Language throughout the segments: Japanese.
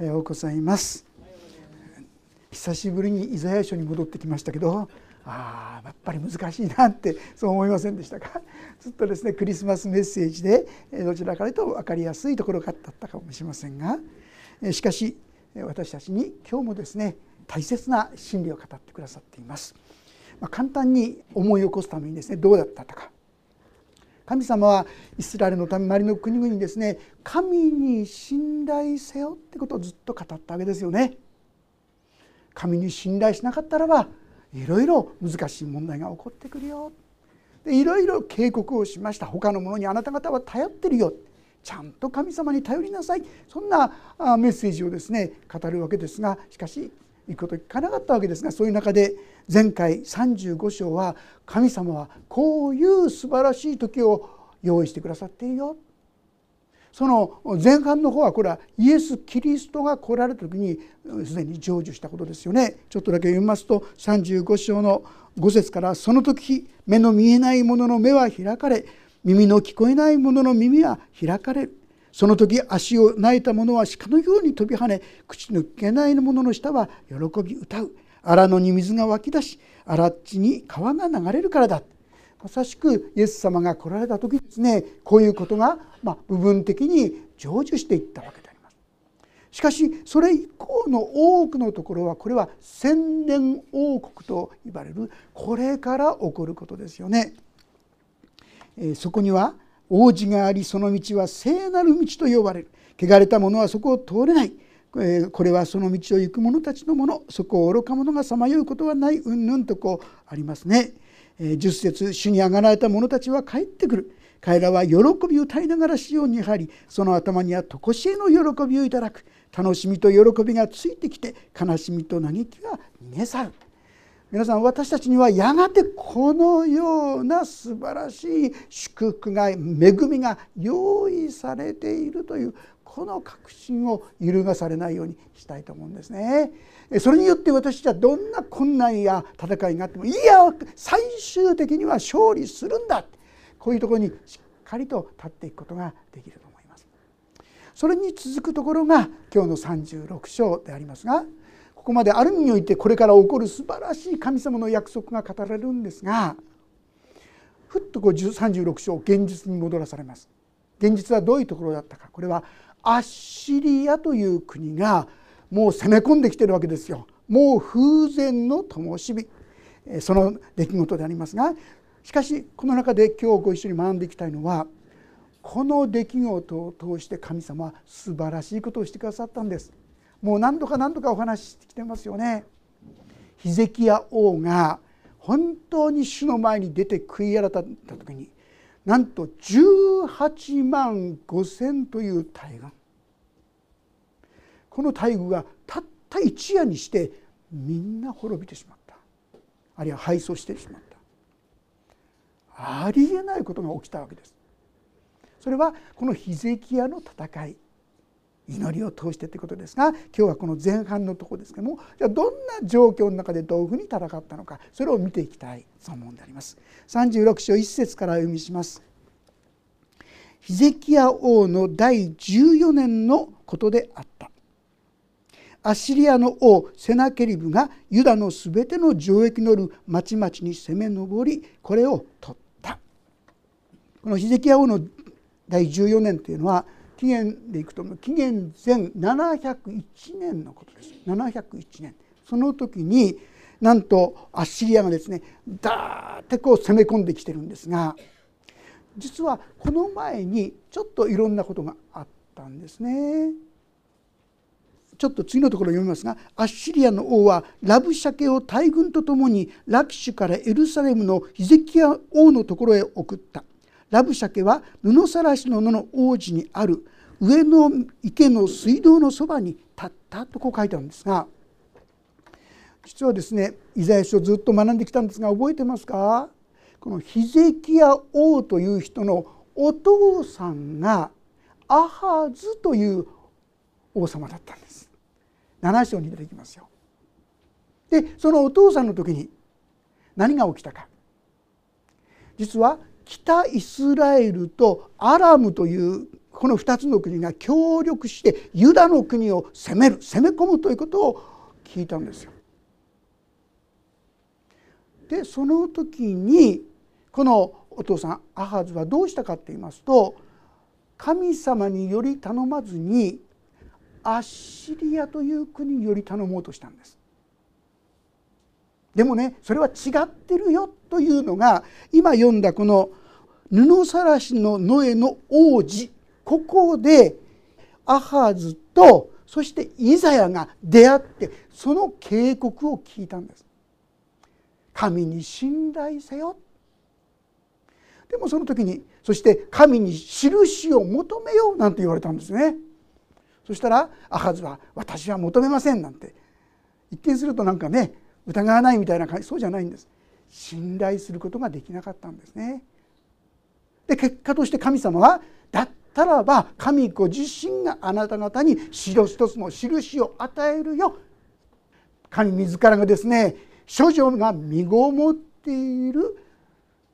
おはようございます久しぶりにイザヤ書に戻ってきましたけどああやっぱり難しいなってそう思いませんでしたか？ずっとですねクリスマスメッセージでどちらかというと分かりやすいところがだったかもしれませんがしかし私たちに今日もですね大切な真理を語ってくださっています。まあ、簡単に思い起こすためにですねどうだったか神様はイスラエルのため周りの国々にですね神に信頼せよってことをずっと語ったわけですよね。神に信頼しなかったらばいろいろ難しい問題が起こってくるよ。でいろいろ警告をしました。他のものにあなた方は頼ってるよ。ちゃんと神様に頼りなさい。そんなメッセージをですね語るわけですがしかしいくこと聞かなかったわけですがそういう中で前回35章は神様はこういう素晴らしい時を用意してくださっているよ。その前半の方はこれはイエス・キリストが来られた時にすでに成就したことですよね。ちょっとだけ読みますと35章の5節から「その時目の見えない者の目は開かれ耳の聞こえない者の耳は開かれる」その時足を泣いた者は鹿のように飛び跳ね口の聞けない者の下は喜び歌う荒野に水が湧き出し荒地に川が流れるからだまさしくイエス様が来られた時ですねこういうことが、ま部分的に成就していったわけであります。しかしそれ以降の多くのところはこれは千年王国と言われるこれから起こることですよね。えそこには王子がありその道は聖なる道と呼ばれる。汚れた者はそこを通れない。これはその道を行く者たちのもの。そこを愚か者がさまようことはない。うんぬんとこうありますね。10節主に上がられた者たちは帰ってくる。彼らは喜びを歌いながらシオンに入りその頭には常しえの喜びをいただく。楽しみと喜びがついてきて悲しみと嘆きが逃げ去る皆さん私たちにはやがてこのような素晴らしい祝福が恵みが用意されているというこの確信を揺るがされないようにしたいと思うんですね。それによって私たちはどんな困難や戦いがあってもいや最終的には勝利するんだこういうところにしっかりと立っていくことができると思います。それに続くところが今日の36章でありますがここまである意味においてこれから起こる素晴らしい神様の約束が語られるんですがふっとこう36章現実に戻らされます。現実はどういうところだったか。これはアッシリアという国がもう攻め込んできてるわけですよ。もう風前の灯火。その出来事でありますがしかしこの中で今日ご一緒に学んでいきたいのはこの出来事を通して神様は素晴らしいことをしてくださったんです。もう何度か何度かお話ししてきてますよね。ヒゼキヤ王が本当に主の前に出て悔い改った時になんと18万5,000という大軍この大軍がたった一夜にしてみんな滅びてしまった。あるいは敗走してしまった。ありえないことが起きたわけです。それはこのヒゼキヤの戦い。祈りを通してということですが今日はこの前半のところですけどもじゃあどんな状況の中でどういうふうに戦ったのかそれを見ていきたいと思うんであります。36章1節から読みします。ヒゼキヤ王の第14年のことであった。アッシリアの王セナケリブがユダのすべての城壁のる町々に攻め上りこれを取ったこのヒゼキヤ王の第14年というのは紀元でいくと紀元前701年のことです。701年。その時になんとアッシリアがですねダーッてこう攻め込んできてるんですが実はこの前にちょっといろんなことがあったんですね。ちょっと次のところを読みますがアッシリアの王はラブシャケを大軍とともにラキシュからエルサレムのヒゼキヤ王のところへ送った。ラブシャケは布さらしの野の王子にある上の池の水道のそばに立ったとこう書いてあるんですが実はですねイザヤ書をずっと学んできたんですが覚えてますか？このヒゼキヤ王という人のお父さんがアハズという王様だったんです。7章に出てきますよ。でそのお父さんの時に何が起きたか。実は北イスラエルとアラムというこの2つの国が協力してユダの国を攻める攻め込むということを聞いたんですよ。でその時にこのお父さんアハズはどうしたかって言いますと神様により頼まずにアッシリアという国により頼もうとしたんです。でもねそれは違ってるよというのが今読んだこの布さらしのノエの王子。ここでアハズとそしてイザヤが出会ってその警告を聞いたんです。神に信頼せよ。でもその時にそして神に印を求めようなんて言われたんですね。そしたらアハズは「私は求めません」なんて。一見するとなんかね疑わないみたいな感じそうじゃないんです。信頼することができなかったんですね。で結果として神様はだったらば神ご自身があなた方に白一つの印を与えるよ。神自らがですね処女が身ごもっている。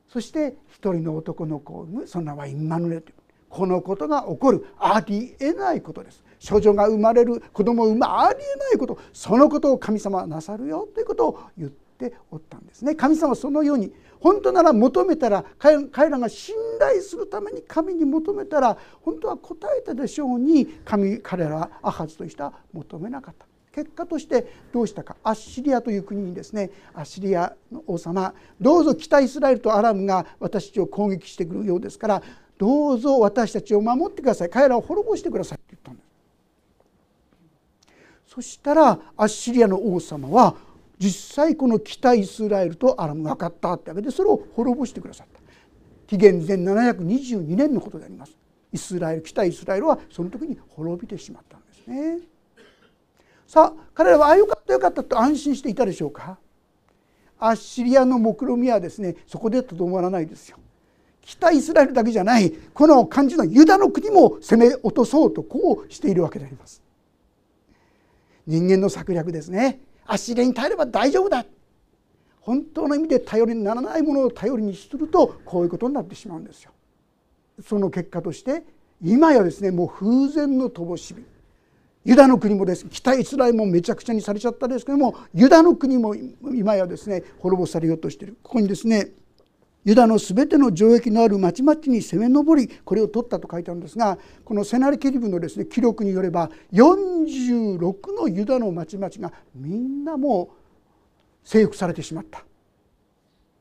そして一人の男の子を産む。その名はインマヌエルというこのことが起こる。ありえないことです。処女が生まれる子供を産むありえないこと。そのことを神様はなさるよということを言っておったんですね。神様はそのように本当なら求めたら彼らが信頼するために神に求めたら本当は答えたでしょうに神彼らはアハズとしては求めなかった。結果としてどうしたか。アッシリアという国にですねアッシリアの王様どうぞ北イスラエルとアラムが私たちを攻撃してくるようですからどうぞ私たちを守ってください。彼らを滅ぼしてくださいって言ったんです。そしたらアッシリアの王様は実際この北イスラエルとアラムが分かったってわけでそれを滅ぼしてくださった紀元前722年のことでありますイスラエル北イスラエルはその時に滅びてしまったんですね。さあ彼らはああよかったよかったと安心していたでしょうかアッシリアの目論見はですねそこでとどまらないですよ。北イスラエルだけじゃないこの漢字のユダの国も攻め落とそうとこうしているわけであります。人間の策略ですね。アッシリアに耐えれば大丈夫だ。本当の意味で頼りにならないものを頼りにするとこういうことになってしまうんですよ。その結果として今やですねもう風前の乏しみユダの国もです北イスラエルもめちゃくちゃにされちゃったですけどもユダの国も今やですね滅ぼされようとしているここにですねユダのすべての城壁のある町々に攻め上りこれを取ったと書いてあるんですがこのセナリケリブのですね記録によれば46のユダの町々がみんなもう征服されてしまった。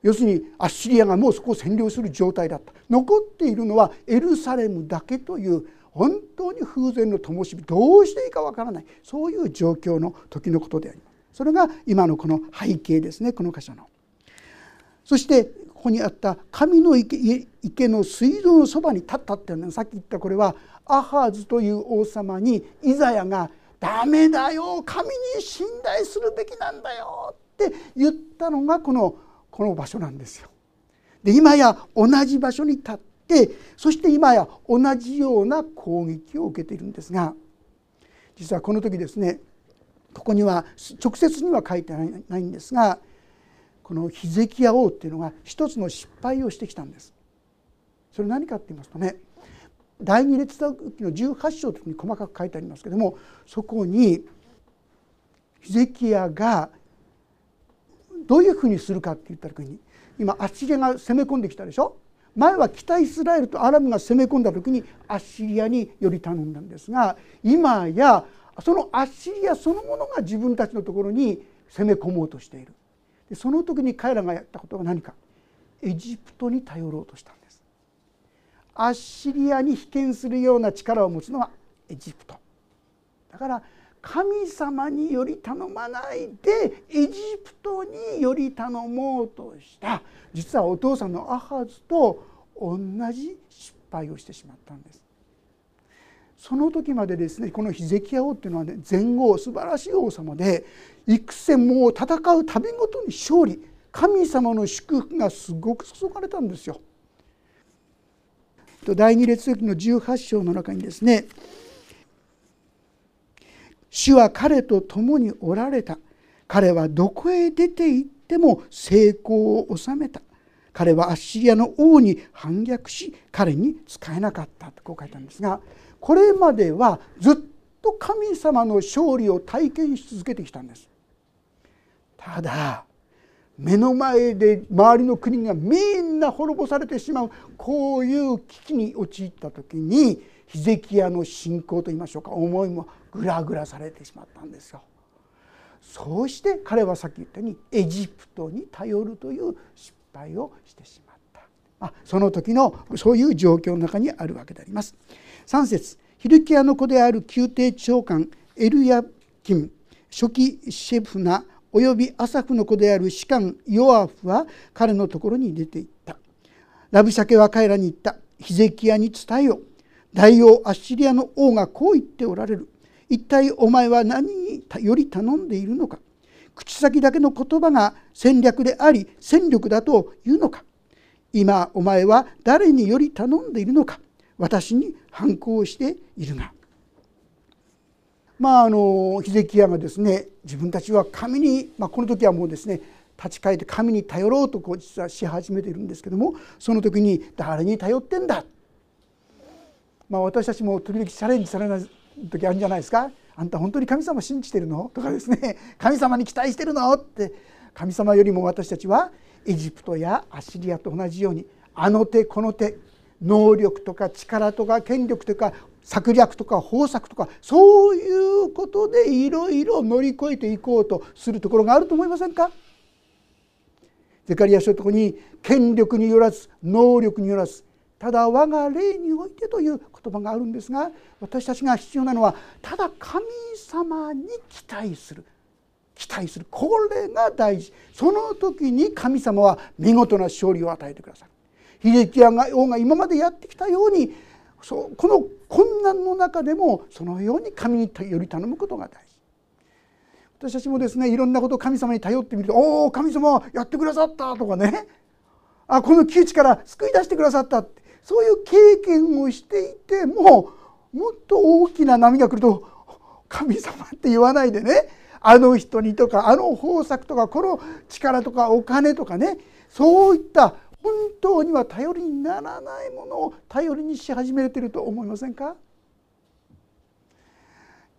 要するにアッシリアがもうそこを占領する状態だった。残っているのはエルサレムだけという本当に風前の灯火どうしていいかわからないそういう状況の時のことであります。それが今のこの背景ですねこの箇所の。そしてこにあった神の池池の水道のそばに立ったっていうのはさっき言ったこれはアハーズという王様にイザヤが「ダメだよ神に信頼するべきなんだよ」って言ったのがこのこの場所なんですよ。で今や同じ場所に立ってそして今や同じような攻撃を受けているんですが実はこの時ですねここには直接には書いてないんですがこのヒゼキヤ王っていうのが一つの失敗をしてきたんです。それ何かって言いますとね第二列記の18章というに細かく書いてありますけどもそこにヒゼキヤがどういうふうにするかって言った時に今アッシリアが攻め込んできたでしょ？前は北イスラエルとアラムが攻め込んだ時にアッシリアにより頼んだんですが今やそのアッシリアそのものが自分たちのところに攻め込もうとしているでその時に彼らがやったことは何か。エジプトに頼ろうとしたんです。アッシリアに被験するような力を持つのはエジプト。だから神様により頼まないでエジプトにより頼もうとした。実はお父さんのアハズと同じ失敗をしてしまったんです。その時までですねこのヒゼキヤ王っていうのはね前後素晴らしい王様で幾戦もう戦うたびごとに勝利神様の祝福がすごく注がれたんですよ。第二列記の18章の中にですね主は彼と共におられた彼はどこへ出て行っても成功を収めた彼はアッシリアの王に反逆し彼に仕えなかったとこう書いたんですがこれまではずっと神様の勝利を体験し続けてきたんですただ目の前で周りの国がみんな滅ぼされてしまうこういう危機に陥った時にヒゼキヤの信仰といいましょうか思いもぐらぐらされてしまったんですよ。そうして彼はさっき言ったようにエジプトに頼るという失敗をしてしまった、まあ、その時のそういう状況の中にあるわけであります。3節ヒルキヤの子である宮廷長官エルヤキン初期シェフナおよびアサフの子である士官ヨアフは彼のところに出て行った。ラブシャケは彼らに言った。ヒゼキヤに伝えよ大王アッシリアの王がこう言っておられる。一体お前は何により頼んでいるのか。口先だけの言葉が戦略であり戦力だというのか。今お前は誰により頼んでいるのか。私に反抗しているが。まああのヒゼキヤがですね自分たちは神に、まあ、この時はもうですね立ち返って神に頼ろうとこう実はし始めているんですけどもその時に誰に頼ってんだ、まあ、私たちも時々チャレンジされない時あるんじゃないですか？あんた本当に神様信じてるの？とかですね。神様に期待してるの？って神様よりも私たちはエジプトやアシリアと同じようにあの手この手能力とか力とか権力とか策略とか方策とかそういうことでいろいろ乗り越えていこうとするところがあると思いませんか？ゼカリア書のとこに権力によらず能力によらずただ我が霊においてという言葉があるんですが私たちが必要なのはただ神様に期待する。期待する。これが大事。その時に神様は見事な勝利を与えてくださる。秀樹王が今までやってきたようにそうこの困難の中でもそのように神により頼むことが大事。私たちもですねいろんなことを神様に頼ってみると「おお神様やってくださった」とかね「あこの窮地から救い出してくださった」ってそういう経験をしていてももっと大きな波が来ると「神様」って言わないでね。あの人にとかあの方策とかこの力とかお金とかね。そういった本当には頼りにならないものを頼りにし始めていると思いませんか？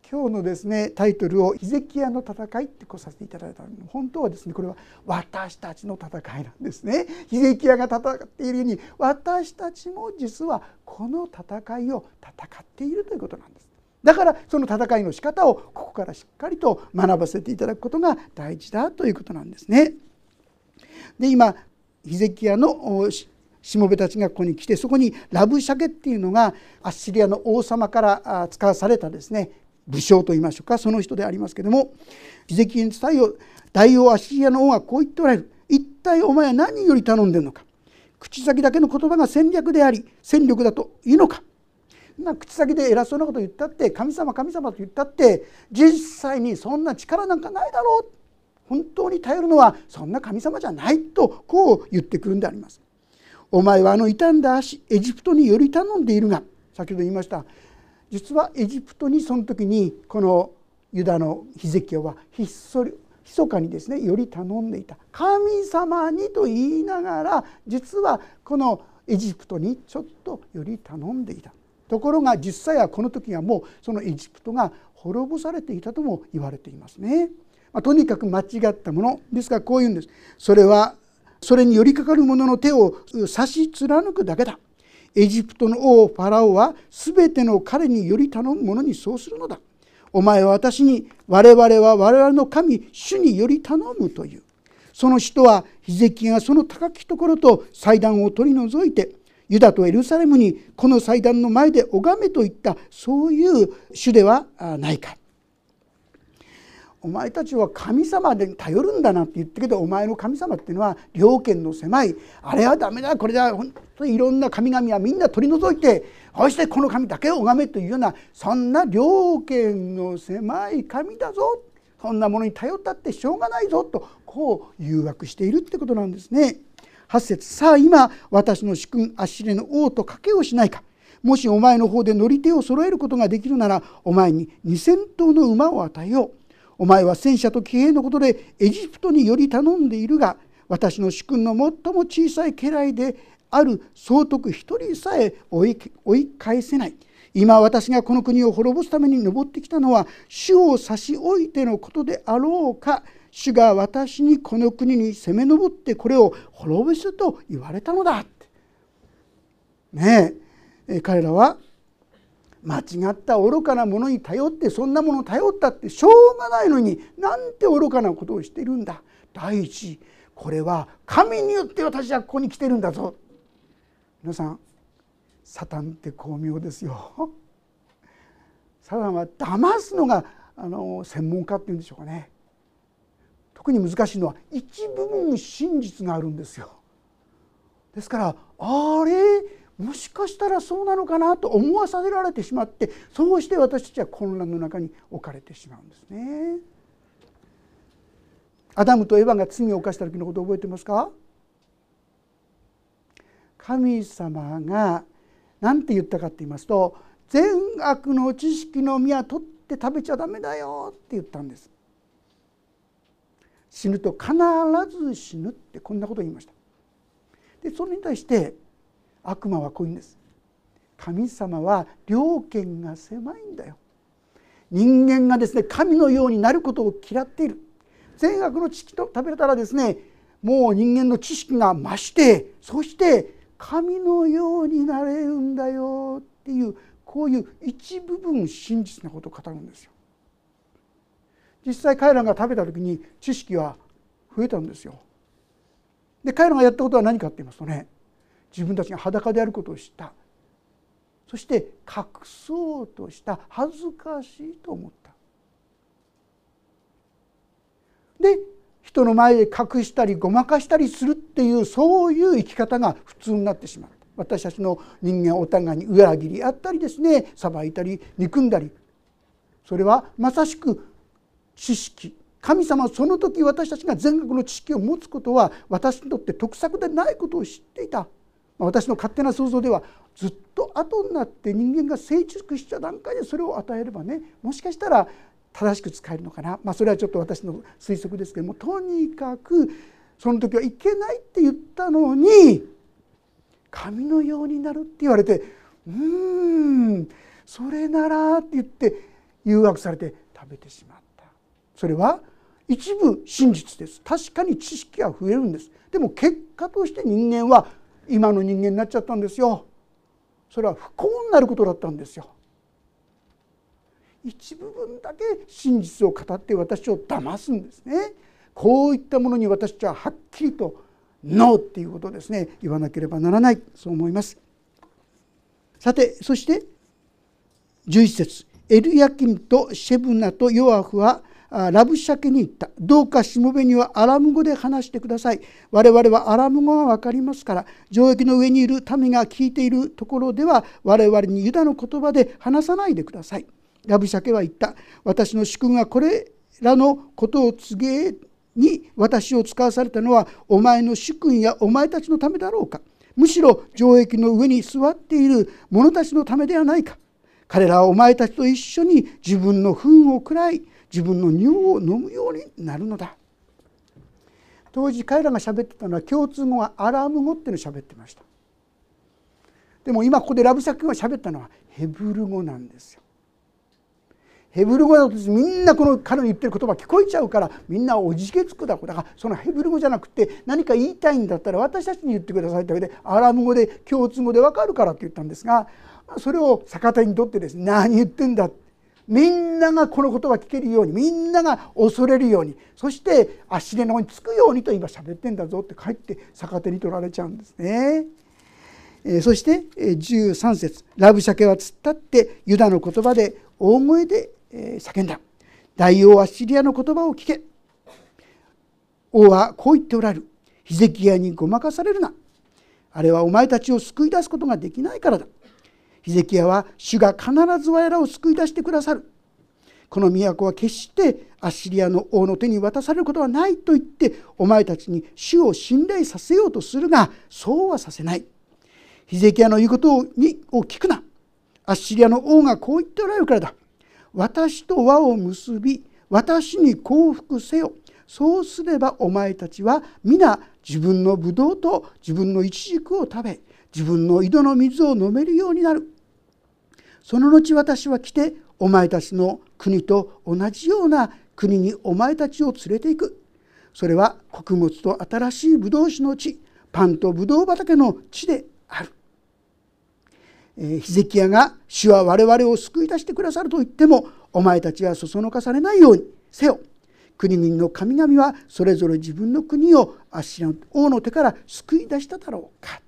今日のですねタイトルを「ヒゼキヤの戦い」ってこさせていただいたの本当はですねこれは私たちの戦いなんですね。ヒゼキヤが戦っているように私たちも実はこの戦いを戦っているということなんです。だからその戦いの仕方をここからしっかりと学ばせていただくことが大事だということなんですね。で今ヒゼキヤのしもべたちがここに来てそこにラブシャケっていうのがアッシリアの王様から使わされたですね武将といいましょうかその人でありますけどもヒゼキヤに伝えよ大王アッシリアの王はこう言っておられる。一体お前は何より頼んでるのか。口先だけの言葉が戦略であり戦力だというのか。な口先で偉そうなこと言ったって神様神様と言ったって実際にそんな力なんかないだろう本当に頼るのはそんな神様じゃないとこう言ってくるんであります。お前はあの傷んだ足エジプトにより頼んでいるが先ほど言いました実はエジプトにその時にこのユダのヒゼキヤはひっそり密かにですねより頼んでいた神様にと言いながら実はこのエジプトにちょっとより頼んでいたところが実際はこの時はもうそのエジプトが滅ぼされていたとも言われていますね。まあ、とにかく間違ったもの。ですからこういうんです。それはそれに寄りかかる者の手を差し貫くだけだ。エジプトの王ファラオは全ての彼により頼む者にそうするのだ。お前は私に我々は我々の神主により頼むという。その人はヒゼキがその高きところと祭壇を取り除いてユダとエルサレムにこの祭壇の前で拝めといったそういう主ではないか。お前たちは神様で頼るんだなって言ってけどお前の神様っていうのは両権の狭い。あれはダメだこれだ。本当にいろんな神々はみんな取り除いてそしてこの神だけを拝めというようなそんな両権の狭い神だぞ。そんなものに頼ったってしょうがないぞ。とこう誘惑しているってことなんですね。8節。さあ今私の主君アッシレの王と賭けをしないか。もしお前の方で乗り手を揃えることができるならお前に2,000頭の馬を与えよう。お前は戦車と騎兵のことでエジプトにより頼んでいるが私の主君の最も小さい家来である総督一人さえ追い返せない。今私がこの国を滅ぼすために登ってきたのは主を差し置いてのことであろうか。主が私にこの国に攻め上ってこれを滅ぼすと言われたのだねえ彼らは間違った愚かなものに頼ってそんなもの頼ったってしょうがないのになんて愚かなことをしてるんだ。第一これは神によって私はここに来てるんだぞ。皆さんサタンって巧妙ですよ。サタンは騙すのがあの専門家っていうんでしょうかね。特に難しいのは一部分真実があるんですよ。ですからあれ？もしかしたらそうなのかなと思わさせられてしまってそうして私たちは混乱の中に置かれてしまうんですね。アダムとエヴァが罪を犯した時のことを覚えてますか？神様が何て言ったかって言いますと善悪の知識の実は取って食べちゃダメだよって言ったんです。死ぬと必ず死ぬってこんなことを言いました。でそれに対して悪魔はこういうんです神様は両権が狭いんだよ人間がですね神のようになることを嫌っている善悪の知識と食べれたらですねもう人間の知識が増してそして神のようになれるんだよっていうこういう一部分真実なことを語るんですよ。実際彼らが食べた時に知識は増えたんですよ。で彼らがやったことは何かって言いますとね自分たちが裸であることを知った。そして隠そうとした恥ずかしいと思った。で人の前で隠したりごまかしたりするっていうそういう生き方が普通になってしまった。私たちの人間お互いに裏切りあったりですね裁いたり憎んだり。それはまさしく知識。神様はその時私たちが全額の知識を持つことは私にとって得策でないことを知っていた。私の勝手な想像ではずっと後になって人間が成熟した段階でそれを与えればねもしかしたら正しく使えるのかな、まあ、それはちょっと私の推測ですけどもとにかくその時はいけないって言ったのに神のようになるって言われてうーんそれならって言って誘惑されて食べてしまった。それは一部真実です。確かに知識は増えるんです。でも結果として人間は今の人間になっちゃったんですよ。それは不幸になることだったんですよ。一部分だけ真実を語って私を騙すんですね。こういったものに私たちははっきりとノーっていうことですね。言わなければならない。そう思います。さてそして11節。エルヤキムとシェブナとヨアフはラブシャケに言った。どうかしもべにはアラム語で話してください。我々はアラム語が分かりますから城壁の上にいる民が聞いているところでは我々にユダの言葉で話さないでください。ラブシャケは言った。私の主君がこれらのことを告げに私を使わされたのはお前の主君やお前たちのためだろうか。むしろ城壁の上に座っている者たちのためではないか。彼らはお前たちと一緒に自分の糞を食らい自分の尿を飲むようになるのだ。当時彼らが喋ってたのは共通語はアラーム語っていうのを喋ってました。でも今ここでラブサックが喋ったのはヘブル語なんですよ。ヘブル語だとみんなこの彼の言ってる言葉聞こえちゃうからみんなおじけつくだだからそのヘブル語じゃなくて何か言いたいんだったら私たちに言ってくださいってわけでアラーム語で共通語で分かるからって言ったんですがそれを逆手にとってですね何言ってんだってみんながこの言葉を聞けるようにみんなが恐れるようにそして足根の方につくようにと今喋ってんだぞって帰って逆手に取られちゃうんですね。えそして13節ラブシャケは突っ立ってユダの言葉で大声で叫んだ。大王アッシリアの言葉を聞け。王はこう言っておられる。ヒゼキヤにごまかされるな。あれはお前たちを救い出すことができないからだ。ヒゼキヤは主が必ず我らを救い出してくださる。この都は決してアッシリアの王の手に渡されることはないと言ってお前たちに主を信頼させようとするがそうはさせない。ヒゼキヤの言うことをにを聞くな。アッシリアの王がこう言っておられるからだ。私と輪を結び私に降伏せよ。そうすればお前たちは皆自分のブドウと自分のイチジクを食べ自分の井戸の水を飲めるようになる。その後私は来てお前たちの国と同じような国にお前たちを連れていく。それは穀物と新しいブドウ酒の地パンとブドウ畑の地である。えヒゼキヤが「主は我々を救い出してくださる」と言ってもお前たちはそそのかされないようにせよ。国々の神々はそれぞれ自分の国をアッシラの王の手から救い出しただろうか。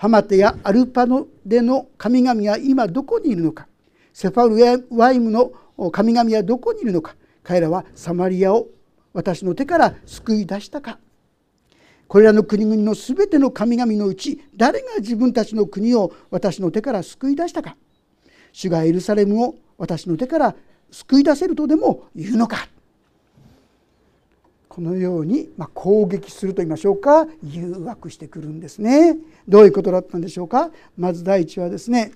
ハマテやアルパノでの神々は今どこにいるのか。セファルワイムの神々はどこにいるのか。彼らはサマリアを私の手から救い出したか。これらの国々のすべての神々のうち誰が自分たちの国を私の手から救い出したか。主がエルサレムを私の手から救い出せるとでも言うのか。このように、ま攻撃すると言いましょうか誘惑してくるんですね。どういうことだったんでしょうか。まず第一はですね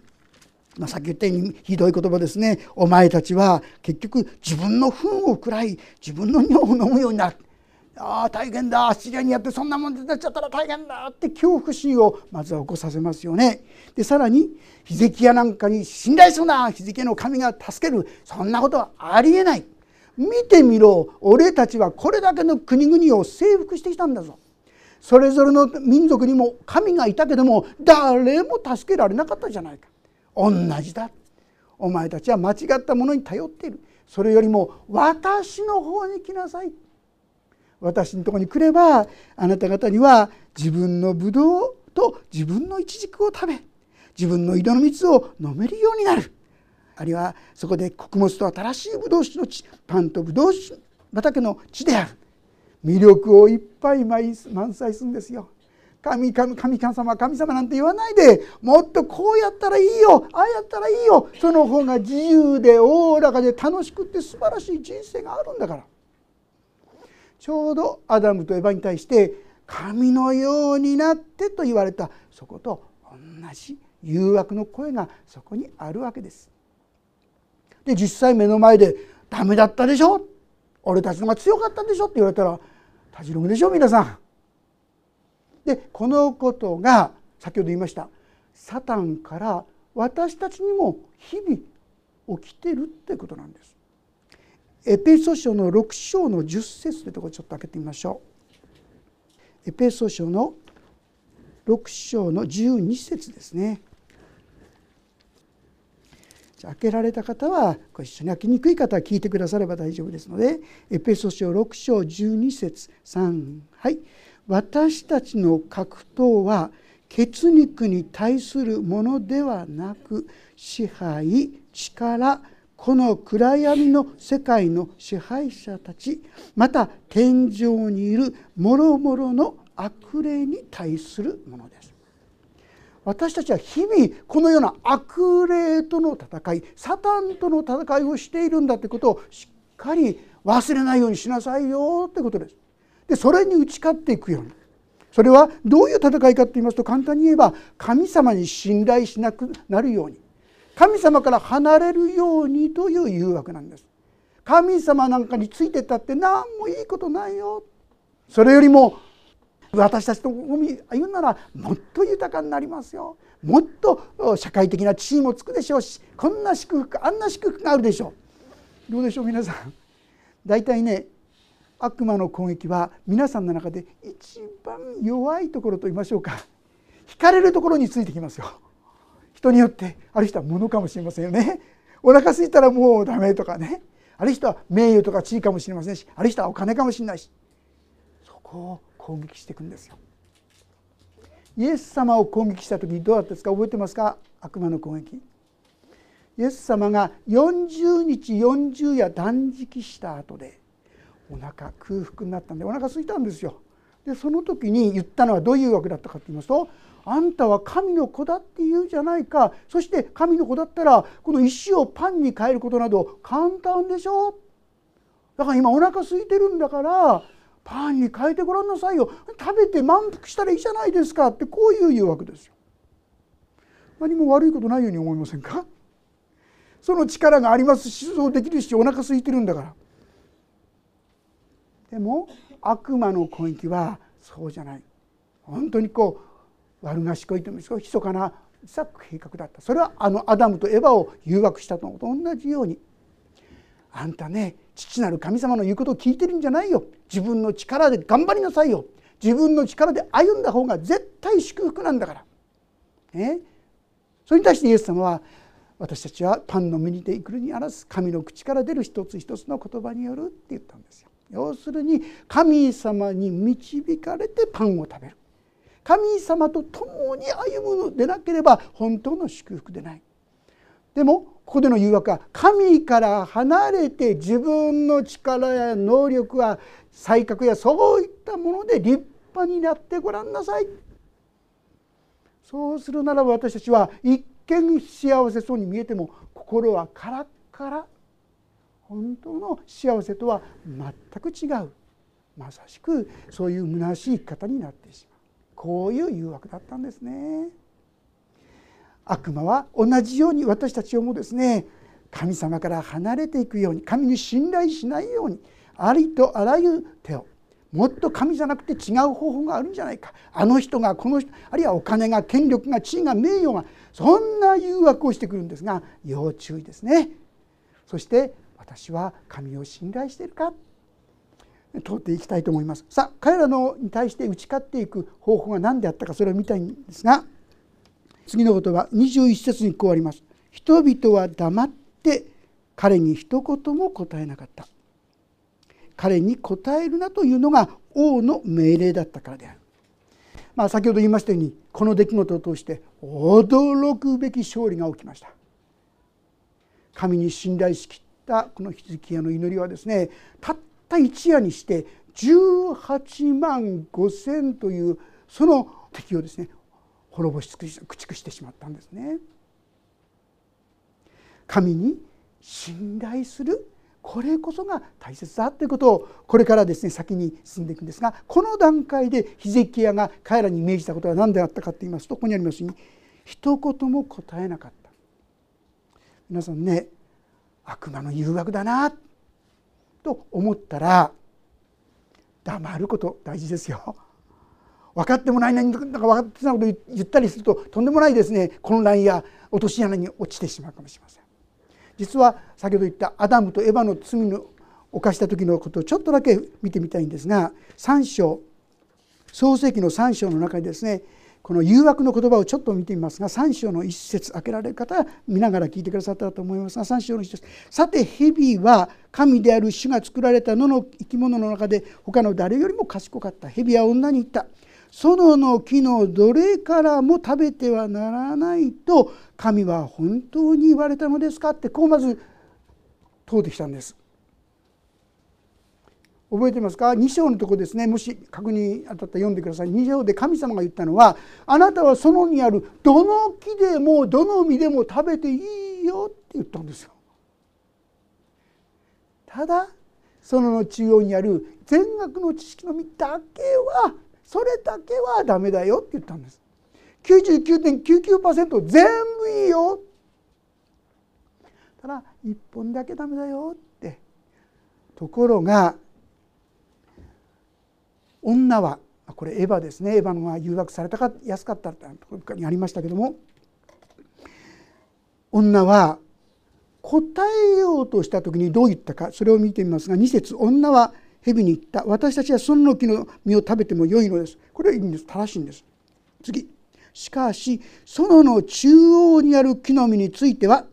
まあ、さっき言ったようにひどい言葉ですね。お前たちは結局自分の糞を食らい自分の尿を飲むようになる。ああ大変だ。シリアにやってそんなもん出ちゃったら大変だ。って恐怖心をまずは起こさせますよね。でさらにヒゼキヤなんかに信頼するな。ヒゼキヤの神が助ける。そんなことはありえない。見てみろ俺たちはこれだけの国々を征服してきたんだぞ。それぞれの民族にも神がいたけども誰も助けられなかったじゃないか。同じだ。お前たちは間違ったものに頼っている。それよりも私の方に来なさい。私のとこに来ればあなた方には自分のブドウと自分のイチジクを食べ自分の井戸の蜜を飲めるようになるあるいはそこで穀物と新しいブドウ酒の地パンとブドウ酒畑の地である魅力をいっぱい満載するんですよ。神神神様神様なんて言わないでもっとこうやったらいいよああやったらいいよその方が自由でおおらかで楽しくって素晴らしい人生があるんだからちょうどアダムとエヴァに対して神のようになってと言われたそこと同じ誘惑の声がそこにあるわけです。で実際目の前で「ダメだったでしょ？俺たちのが強かったでしょ」って言われたらたじろぐでしょ皆さん。でこのことが先ほど言いましたサタンから私たちにも日々起きてるってことなんです。エペソ書の6章の10節というところちょっと開けてみましょう。エペソ書の6章の12節ですね。開けられた方はご一緒に開きにくい方は聞いてくだされば大丈夫ですのでエペソ書6章12節3はい。私たちの格闘は血肉に対するものではなく支配力この暗闇の世界の支配者たちまた天井にいるもろもろの悪霊に対するものです私たちは日々このような悪霊との戦いサタンとの戦いをしているんだということをしっかり忘れないようにしなさいよということです。でそれに打ち勝っていくように。それはどういう戦いかと言いますと簡単に言えば神様に信頼しなくなるように。神様から離れるようにという誘惑なんです。神様なんかについてたって何もいいことないよ。それよりも私たちと歩むならもっと豊かになりますよ。もっと社会的な地位もつくでしょうしこんな祝福あんな祝福があるでしょう。どうでしょう皆さん。大体ね悪魔の攻撃は皆さんの中で一番弱いところと言いましょうか。惹かれるところについてきますよ。人によってある人は物かもしれませんよね。お腹空いたらもうダメとかね。ある人は名誉とか地位かもしれませんしある人はお金かもしれないし。そこを攻撃していくんですよ。イエス様を攻撃した時どうだったですか？覚えてますか？悪魔の攻撃。イエス様が40日40夜断食した後でお腹空腹になったんでお腹空いたんですよ。でその時に言ったのはどういうわけだったかと言いますとあんたは神の子だって言うじゃないか。そして神の子だったらこの石をパンに変えることなど簡単でしょ？だから今お腹空いてるんだからパンに変えてごらんなさいよ。食べて満腹したらいいじゃないですか。ってこういう誘惑ですよ。何も悪いことないように思いませんか？その力がありますしそうできるしお腹空いてるんだから。でも悪魔の攻撃はそうじゃない。本当にこう悪賢いというんですか密かな計画だった。それはあのアダムとエヴァを誘惑したのと同じように。あんたね父なる神様の言うことを聞いてるんじゃないよ。自分の力で頑張りなさいよ。自分の力で歩んだ方が絶対祝福なんだから。ね、それに対してイエス様は私たちはパンの身にていくるにあらず神の口から出る一つ一つの言葉によるって言ったんですよ。要するに神様に導かれてパンを食べる。神様と共に歩むのでなければ本当の祝福でない。でもここでの誘惑は神から離れて自分の力や能力や才覚やそういったもので立派になってごらんなさい。そうするならば私たちは一見幸せそうに見えても心はカラッカラ。本当の幸せとは全く違う。まさしくそういう虚しい生き方になってしまう。こういう誘惑だったんですね。悪魔は同じように私たちをもですね神様から離れていくように神に信頼しないようにありとあらゆる手をもっと神じゃなくて違う方法があるんじゃないか。あの人がこの人あるいはお金が権力が地位が名誉がそんな誘惑をしてくるんですが要注意ですね。そして私は神を信頼しているか。通っていきたいと思います。さあ彼らのに対して打ち勝っていく方法が何であったかそれを見たいんですが次の言葉21節にこうあります。人々は黙って彼に一言も答えなかった。彼に答えるなというのが王の命令だったからである。まあ先ほど言いましたようにこの出来事を通して驚くべき勝利が起きました。神に信頼しきったこのヒズキヤの祈りはですねたった一夜にして18万5千というその敵をですね滅ぼし尽くし駆逐してしまったんですね。神に信頼するこれこそが大切だということをこれからですね先に進んでいくんですがこの段階でヒゼキヤが彼らに命じたことは何であったかと言いますとここにありますように一言も答えなかった皆さんね悪魔の誘惑だなと思ったら黙ること大事ですよ。分かってもない何だか分かってないことを言ったりするととんでもないですね。混乱や落とし穴に落ちてしまうかもしれません。実は先ほど言ったアダムとエヴァの罪の犯した時のことをちょっとだけ見てみたいんですが3章創世紀の3章の中にですねこの誘惑の言葉をちょっと見てみますが3章の一節開けられる方は見ながら聞いてくださったと思いますが3章の一節さて蛇は神である主が作られた野の生き物の中で他の誰よりも賢かった。蛇は女に言った。園の木のどれからも食べてはならないと神は本当に言われたのですか？ってこうまず問うてきたんです。覚えてますか？2章のとこですねもし確認当たったら読んでください2章で神様が言ったのはあなたは園にあるどの木でもどの実でも食べていいよって言ったんですよ。ただ園の中央にある全額の知識の実だけはそれだけはダメだよって言ったんです。99.99%全部いいよ。ただ1本だけダメだよってところが女はこれエヴァですね。エヴァのが誘惑されたか安かったところにありましたけども女は答えようとした時にどう言ったかそれを見てみますが2節。女は蛇に言った。私たちはその木の実を食べてもよいのです。これはいいんです。正しいんです。次。しかし園の中央にある木の実については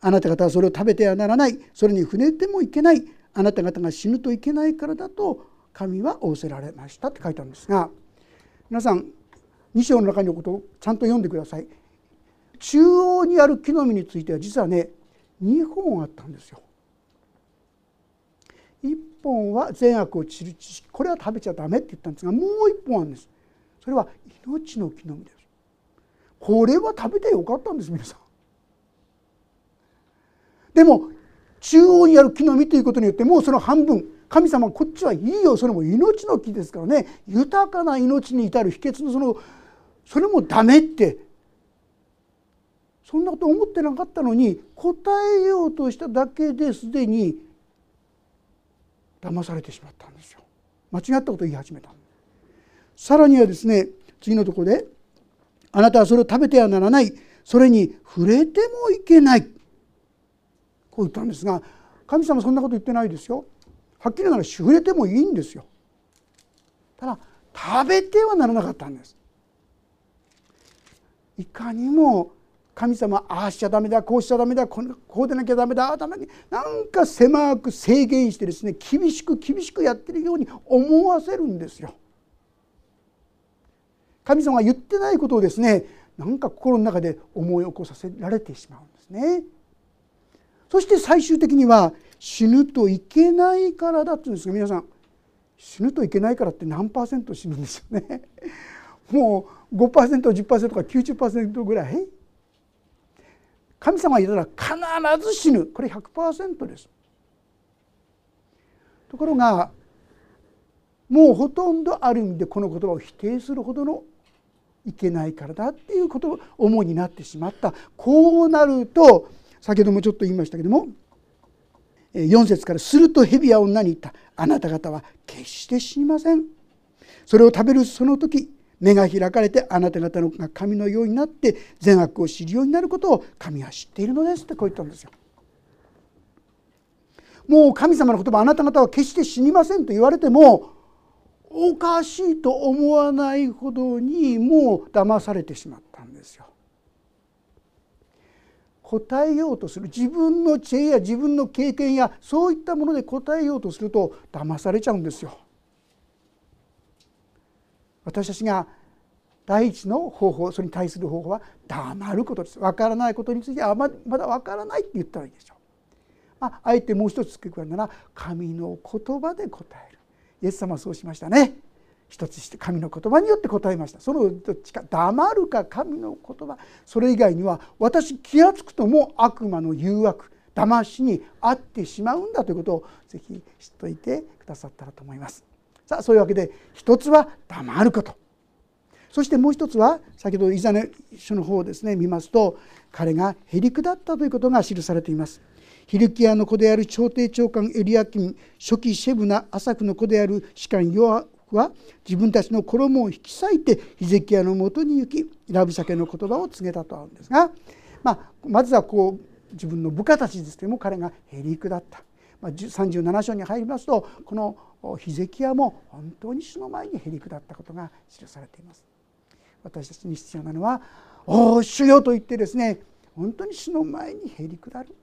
あなた方はそれを食べてはならない。それに触れてもいけない。あなた方が死ぬといけないからだと神は仰せられました。って書いてあるんですが皆さん2章の中のことをちゃんと読んでください。中央にある木の実については実はね2本あったんですよ。本は善悪を知る知識これは食べちゃダメって言ったんですがもう一本あるんです。それは命の木の実です。これは食べてよかったんです皆さん。でも中央にある木の実ということによってもうその半分神様こっちはいいよ。それも命の木ですからね。豊かな命に至る秘訣のそのそれもダメってそんなこと思ってなかったのに答えようとしただけですでに騙されてしまったんですよ間違ったことを言い始めたさらにはですね次のところで「あなたはそれを食べてはならないそれに触れてもいけない」こう言ったんですが神様そんなこと言ってないですよ。はっきり言うなら触れてもいいんですよ。ただ食べてはならなかったんです。いかにも神様ああしちゃダメだこうしちゃダメだこうでなきゃダメだああダメなんか狭く制限してですね厳しく厳しくやってるように思わせるんですよ。神様が言ってないことをですねなんか心の中で思い起こさせられてしまうんですね。そして最終的には死ぬといけないからだって言うんですが皆さん死ぬといけないからって何パーセント死ぬんですよね。もう 5%10% か90%ぐらい神様が言ったら必ず死ぬ。これ100%です。ところがもうほとんどある意味でこの言葉を否定するほどのいけないからだっていうことを主になってしまった。こうなると先ほどもちょっと言いましたけども4節から「すると蛇は女に言った。あなた方は決して死にません」それを食べるその時目が開かれてあなた方のが神のようになって善悪を知るようになることを神は知っているのですってこう言ったんですよ。もう神様の言葉あなた方は決して死にませんと言われてもおかしいと思わないほどにもう騙されてしまったんですよ。答えようとする自分の知恵や自分の経験やそういったもので答えようとすると騙されちゃうんですよ。私たちが第一の方法それに対する方法は黙ることです分からないことについてはまだ分からないって言ったらいいでしょう。まあ、あえてもう一つ付け加えるなら神の言葉で答えるイエス様はそうしましたね。一つして神の言葉によって答えましたそのどっちか黙るか神の言葉それ以外には私気が付くともう悪魔の誘惑騙しに遭ってしまうんだということをぜひ知っておいてくださったらと思います。さあそういうわけで一つは黙ることそしてもう一つは先ほどイザネ書の方をですね見ますと彼がへりくだったということが記されています。ヒルキアの子である朝廷長官エリアキン初期シェブナアサクの子である士官ヨアフは自分たちの衣を引き裂いてヒゼキヤのもとに行きラブシャケの言葉を告げたとあるんですが、まあ、まずはこう自分の部下たちですけども彼がへりくだった、まあ、37章に入りますとこのヒゼキヤも本当に主の前にへりくだったことが記されています。私たちに必要なのは「おお主よ」と言ってですね本当に主の前にへりくだる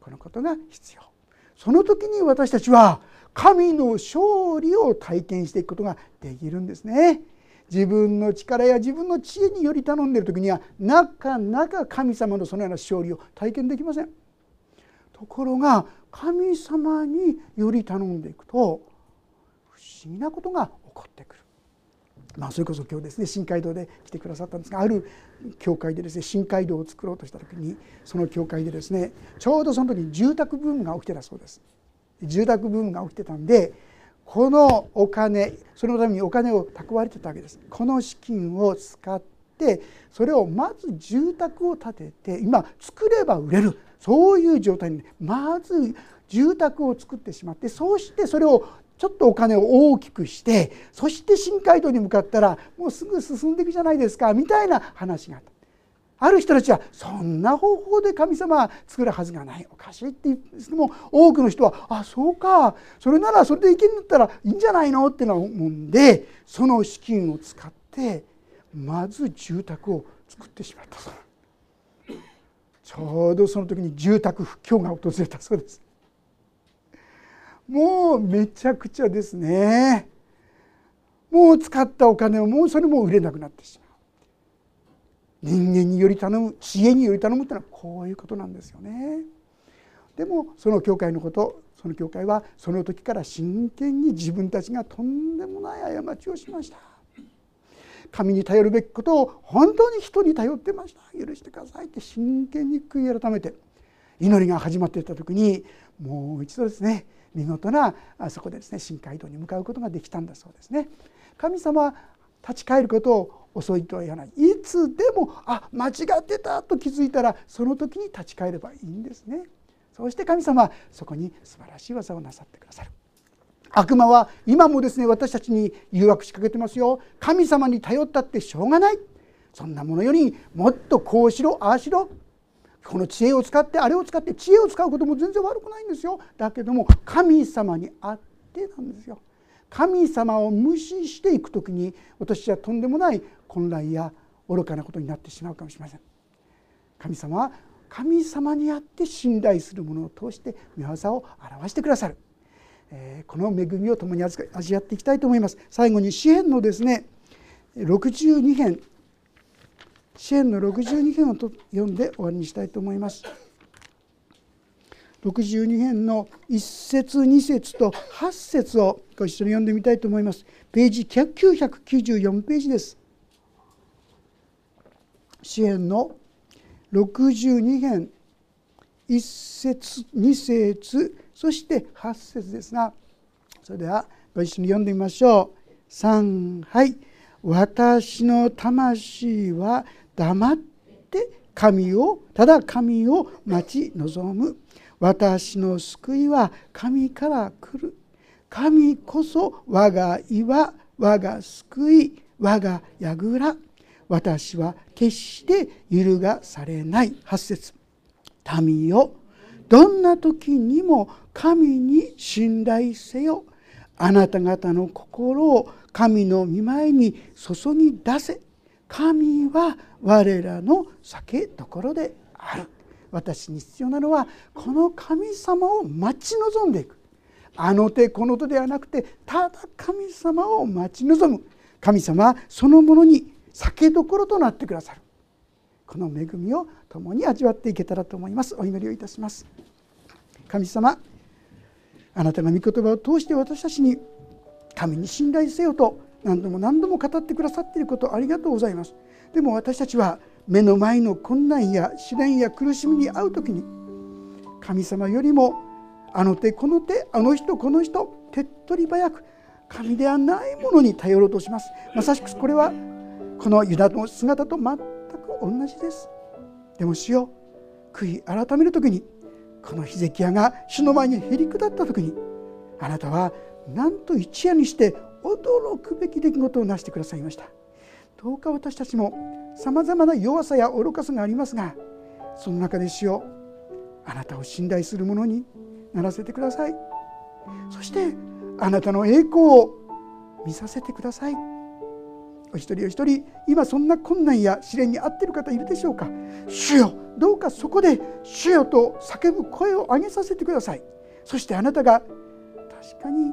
このことが必要その時に私たちは神の勝利を体験していくことができるんですね。自分の力や自分の知恵により頼んでいる時にはなかなか神様のそのような勝利を体験できません。ところが神様により頼んでいくと不思議なことが起こってくる。まあ、それこそ今日ですね新街道で来てくださったんですがある教会でですね新街道を作ろうとした時にその教会でですねちょうどその時に住宅ブームが起きてたそうです。住宅ブームが起きてたんでこのお金そのためにお金を蓄えてたわけですこの資金を使ってそれをまず住宅を建てて今作れば売れるそういう状態にまず住宅を作ってしまってそうしてそれをちょっとお金を大きくしてそして新街道に向かったらもうすぐ進んでいくじゃないですかみたいな話があった。ある人たちはそんな方法で神様は作るはずがないおかしいって言っても多くの人はあそうかそれならそれでいけるんだったらいいんじゃないの？っての思うんでその資金を使ってまず住宅を作ってしまったそうちょうどその時に住宅不況が訪れたそうですもうめちゃくちゃですねもう使ったお金をもうそれも売れなくなってしまう人間により頼む知恵により頼むっていうのはこういうことなんですよね。でもその教会のことその教会はその時から真剣に自分たちがとんでもない過ちをしました。神に頼るべきことを本当に人に頼ってました。許してください。って真剣に悔い改めて祈りが始まっていた時にもう一度ですね見事なあそこでですね深海道に向かうことができたんだそうですね。神様は立ち返ることを遅いとは言わない。いつでもあ間違ってたと気づいたらその時に立ち返ればいいんですね。そして神様そこに素晴らしい技をなさってくださる。悪魔は今もですね私たちに誘惑しかけてますよ。神様に頼ったってしょうがない。そんなものよりもっとこうしろああしろ。この知恵を使ってあれを使って知恵を使うことも全然悪くないんですよ。だけども神様にあってなんですよ。神様を無視していく時に私はとんでもない混乱や愚かなことになってしまうかもしれません。神様は神様にあって信頼するものを通して御業を表してくださる、この恵みを共に味わっていきたいと思います。最後に詩篇のですね62編。詩篇の62編をと読んで終わりにしたいと思います。62編の1節2節と8節をご一緒に読んでみたいと思います。ページ994ページです。詩篇の62編。1節2節そして8節ですがそれではご一緒に読んでみましょう。3はい。私の魂は黙って神をただ神を待ち望む。私の救いは神から来る。神こそ我が岩我が救い我が櫓。私は決して揺るがされない。8節。民よどんな時にも神に信頼せよ。あなた方の心を神の御前に注ぎ出せ。神は我らの酒どころである。私に必要なのはこの神様を待ち望んでいく。あの手この手ではなくてただ神様を待ち望む。神様そのものに酒どころとなってくださる。この恵みを共に味わっていけたらと思います。お祈りをいたします。神様あなたが御言葉を通して私たちに神に信頼せよと何度も何度も語ってくださっていることありがとうございます。でも私たちは目の前の困難や試練や苦しみに遭う時に神様よりもあの手この手あの人この人手っ取り早く神ではないものに頼ろうとします。まさしくこれはこのユダの姿と全く同じです。でも主よ悔い改める時にこのヒゼキヤが主の前にへり下った時にあなたはなんと一夜にして驚くべき出来事を成してくださいました。どうか私たちもさまざまな弱さや愚かさがありますがその中で主よあなたを信頼する者にならせてください。そしてあなたの栄光を見させてください。お一人お一人今そんな困難や試練に遭っている方いるでしょうか？主よどうかそこで主よと叫ぶ声を上げさせてください。そしてあなたが確かに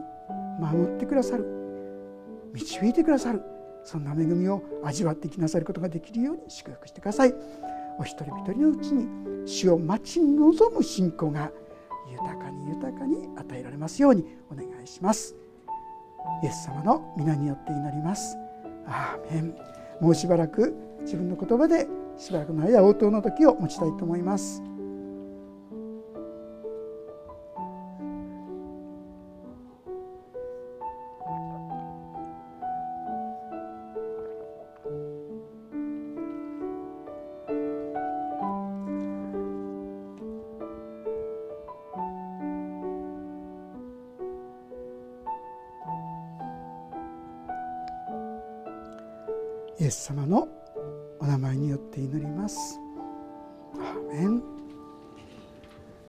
守ってくださる。導いてくださる。そんな恵みを味わってきなさることができるように祝福してください。お一人一人のうちに主を待ち望む信仰が豊かに豊かに与えられますようにお願いします。イエス様の皆によって祈ります。アーメンもうしばらく自分の言葉でしばらくの間応答の時を持ちたいと思います。